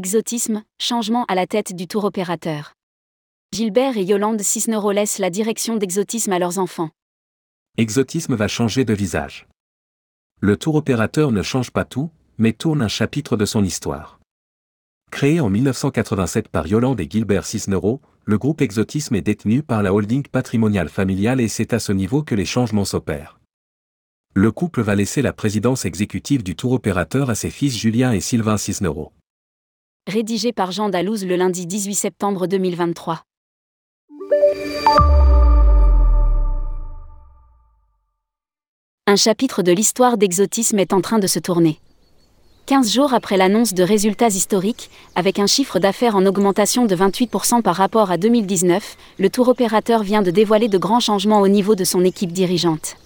Exotisme, changement à la tête du tour opérateur. Gilbert et Yolande Cisneros laissent la direction d'Exotisme à leurs enfants. Exotisme va changer de visage. Le tour opérateur ne change pas tout, mais tourne un chapitre de son histoire. Créé en 1987 par Yolande et Gilbert Cisneros, le groupe Exotisme est détenu par la holding patrimoniale familiale et c'est à ce niveau que les changements s'opèrent. Le couple va laisser la présidence exécutive du tour opérateur à ses fils Julien et Sylvain Cisneros. Rédigé par Jean Dalouse le lundi 18 septembre 2023. Un chapitre de l'histoire d'exotisme est en train de se tourner. 15 jours après l'annonce de résultats historiques, avec un chiffre d'affaires en augmentation de 28% par rapport à 2019, le tour opérateur vient de dévoiler de grands changements au niveau de son équipe dirigeante.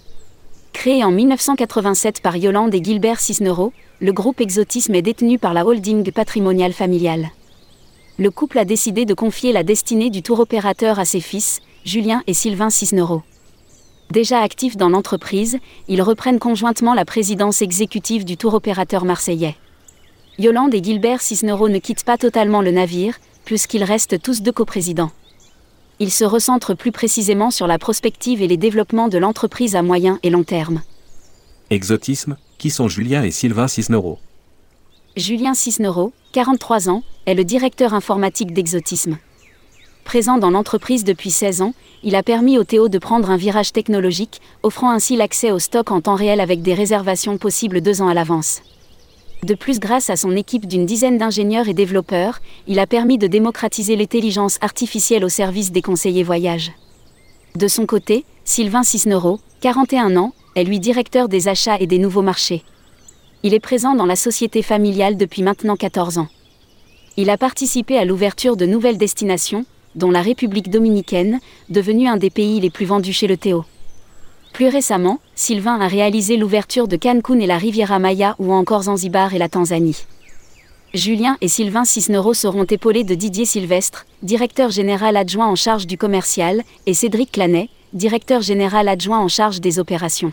Créé en 1987 par Yolande et Gilbert Cisneros, le groupe Exotisme est détenu par la holding patrimoniale familiale. Le couple a décidé de confier la destinée du tour opérateur à ses fils, Julien et Sylvain Cisneros. Déjà actifs dans l'entreprise, ils reprennent conjointement la présidence exécutive du tour opérateur marseillais. Yolande et Gilbert Cisneros ne quittent pas totalement le navire, puisqu'ils restent tous deux coprésidents. Ils se recentrent plus précisément sur la prospective et les développements de l'entreprise à moyen et long terme. Exotisme, qui sont Julien et Sylvain Cisneros? Julien Cisneros, 43 ans, est le directeur informatique d'Exotisme. Présent dans l'entreprise depuis 16 ans, il a permis au Théo de prendre un virage technologique, offrant ainsi l'accès au stock en temps réel avec des réservations possibles deux ans à l'avance. De plus, grâce à son équipe d'une dizaine d'ingénieurs et développeurs, il a permis de démocratiser l'intelligence artificielle au service des conseillers voyage. De son côté, Sylvain Cisneros, 41 ans, est lui directeur des achats et des nouveaux marchés. Il est présent dans la société familiale depuis maintenant 14 ans. Il a participé à l'ouverture de nouvelles destinations, dont la République dominicaine, devenue un des pays les plus vendus chez le Théo. Plus récemment, Sylvain a réalisé l'ouverture de Cancun et la Riviera Maya ou encore Zanzibar et la Tanzanie. Julien et Sylvain Cisneros seront épaulés de Didier Sylvestre, directeur général adjoint en charge du commercial, et Cédric Clanet, directeur général adjoint en charge des opérations.